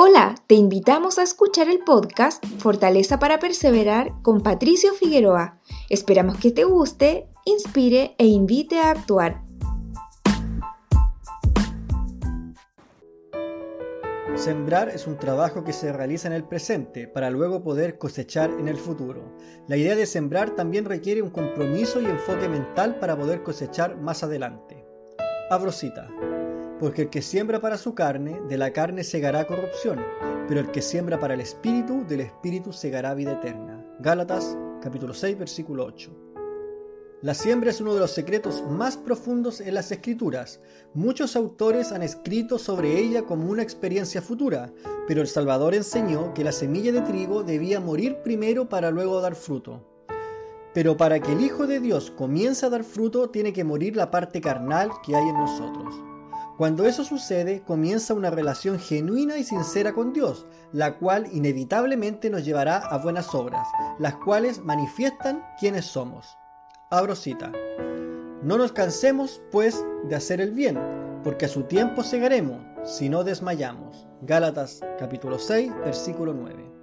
Hola, te invitamos a escuchar el podcast Fortaleza para Perseverar con Patricio Figueroa. Esperamos que te guste, inspire e invite a actuar. Sembrar es un trabajo que se realiza en el presente para luego poder cosechar en el futuro. La idea de sembrar también requiere un compromiso y enfoque mental para poder cosechar más adelante. Abro cita. Porque el que siembra para su carne, de la carne segará corrupción, pero el que siembra para el espíritu, del espíritu segará vida eterna. Gálatas capítulo 6 versículo 8. La siembra es uno de los secretos más profundos en las escrituras. Muchos autores han escrito sobre ella como una experiencia futura, pero el Salvador enseñó que la semilla de trigo debía morir primero para luego dar fruto. Pero para que el Hijo de Dios comience a dar fruto, tiene que morir la parte carnal que hay en nosotros. Cuando eso sucede, comienza una relación genuina y sincera con Dios, la cual inevitablemente nos llevará a buenas obras, las cuales manifiestan quiénes somos. Abro cita. No nos cansemos, pues, de hacer el bien, porque a su tiempo segaremos, si no desmayamos. Gálatas capítulo 6, versículo 9.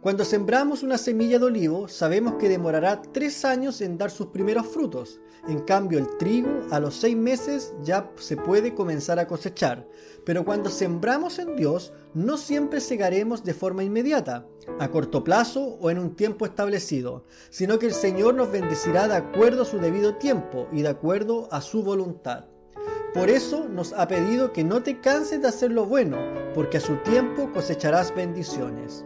Cuando sembramos una semilla de olivo, sabemos que demorará tres años en dar sus primeros frutos. En cambio, el trigo a los seis meses ya se puede comenzar a cosechar. Pero cuando sembramos en Dios, no siempre segaremos de forma inmediata, a corto plazo o en un tiempo establecido, sino que el Señor nos bendecirá de acuerdo a su debido tiempo y de acuerdo a su voluntad. Por eso nos ha pedido que no te canses de hacer lo bueno, porque a su tiempo cosecharás bendiciones.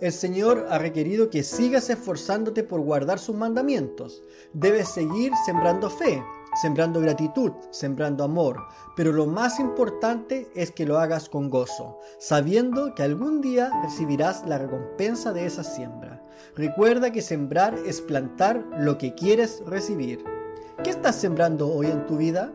El Señor ha requerido que sigas esforzándote por guardar sus mandamientos. Debes seguir sembrando fe, sembrando gratitud, sembrando amor, pero lo más importante es que lo hagas con gozo, sabiendo que algún día recibirás la recompensa de esa siembra. Recuerda que sembrar es plantar lo que quieres recibir. ¿Qué estás sembrando hoy en tu vida?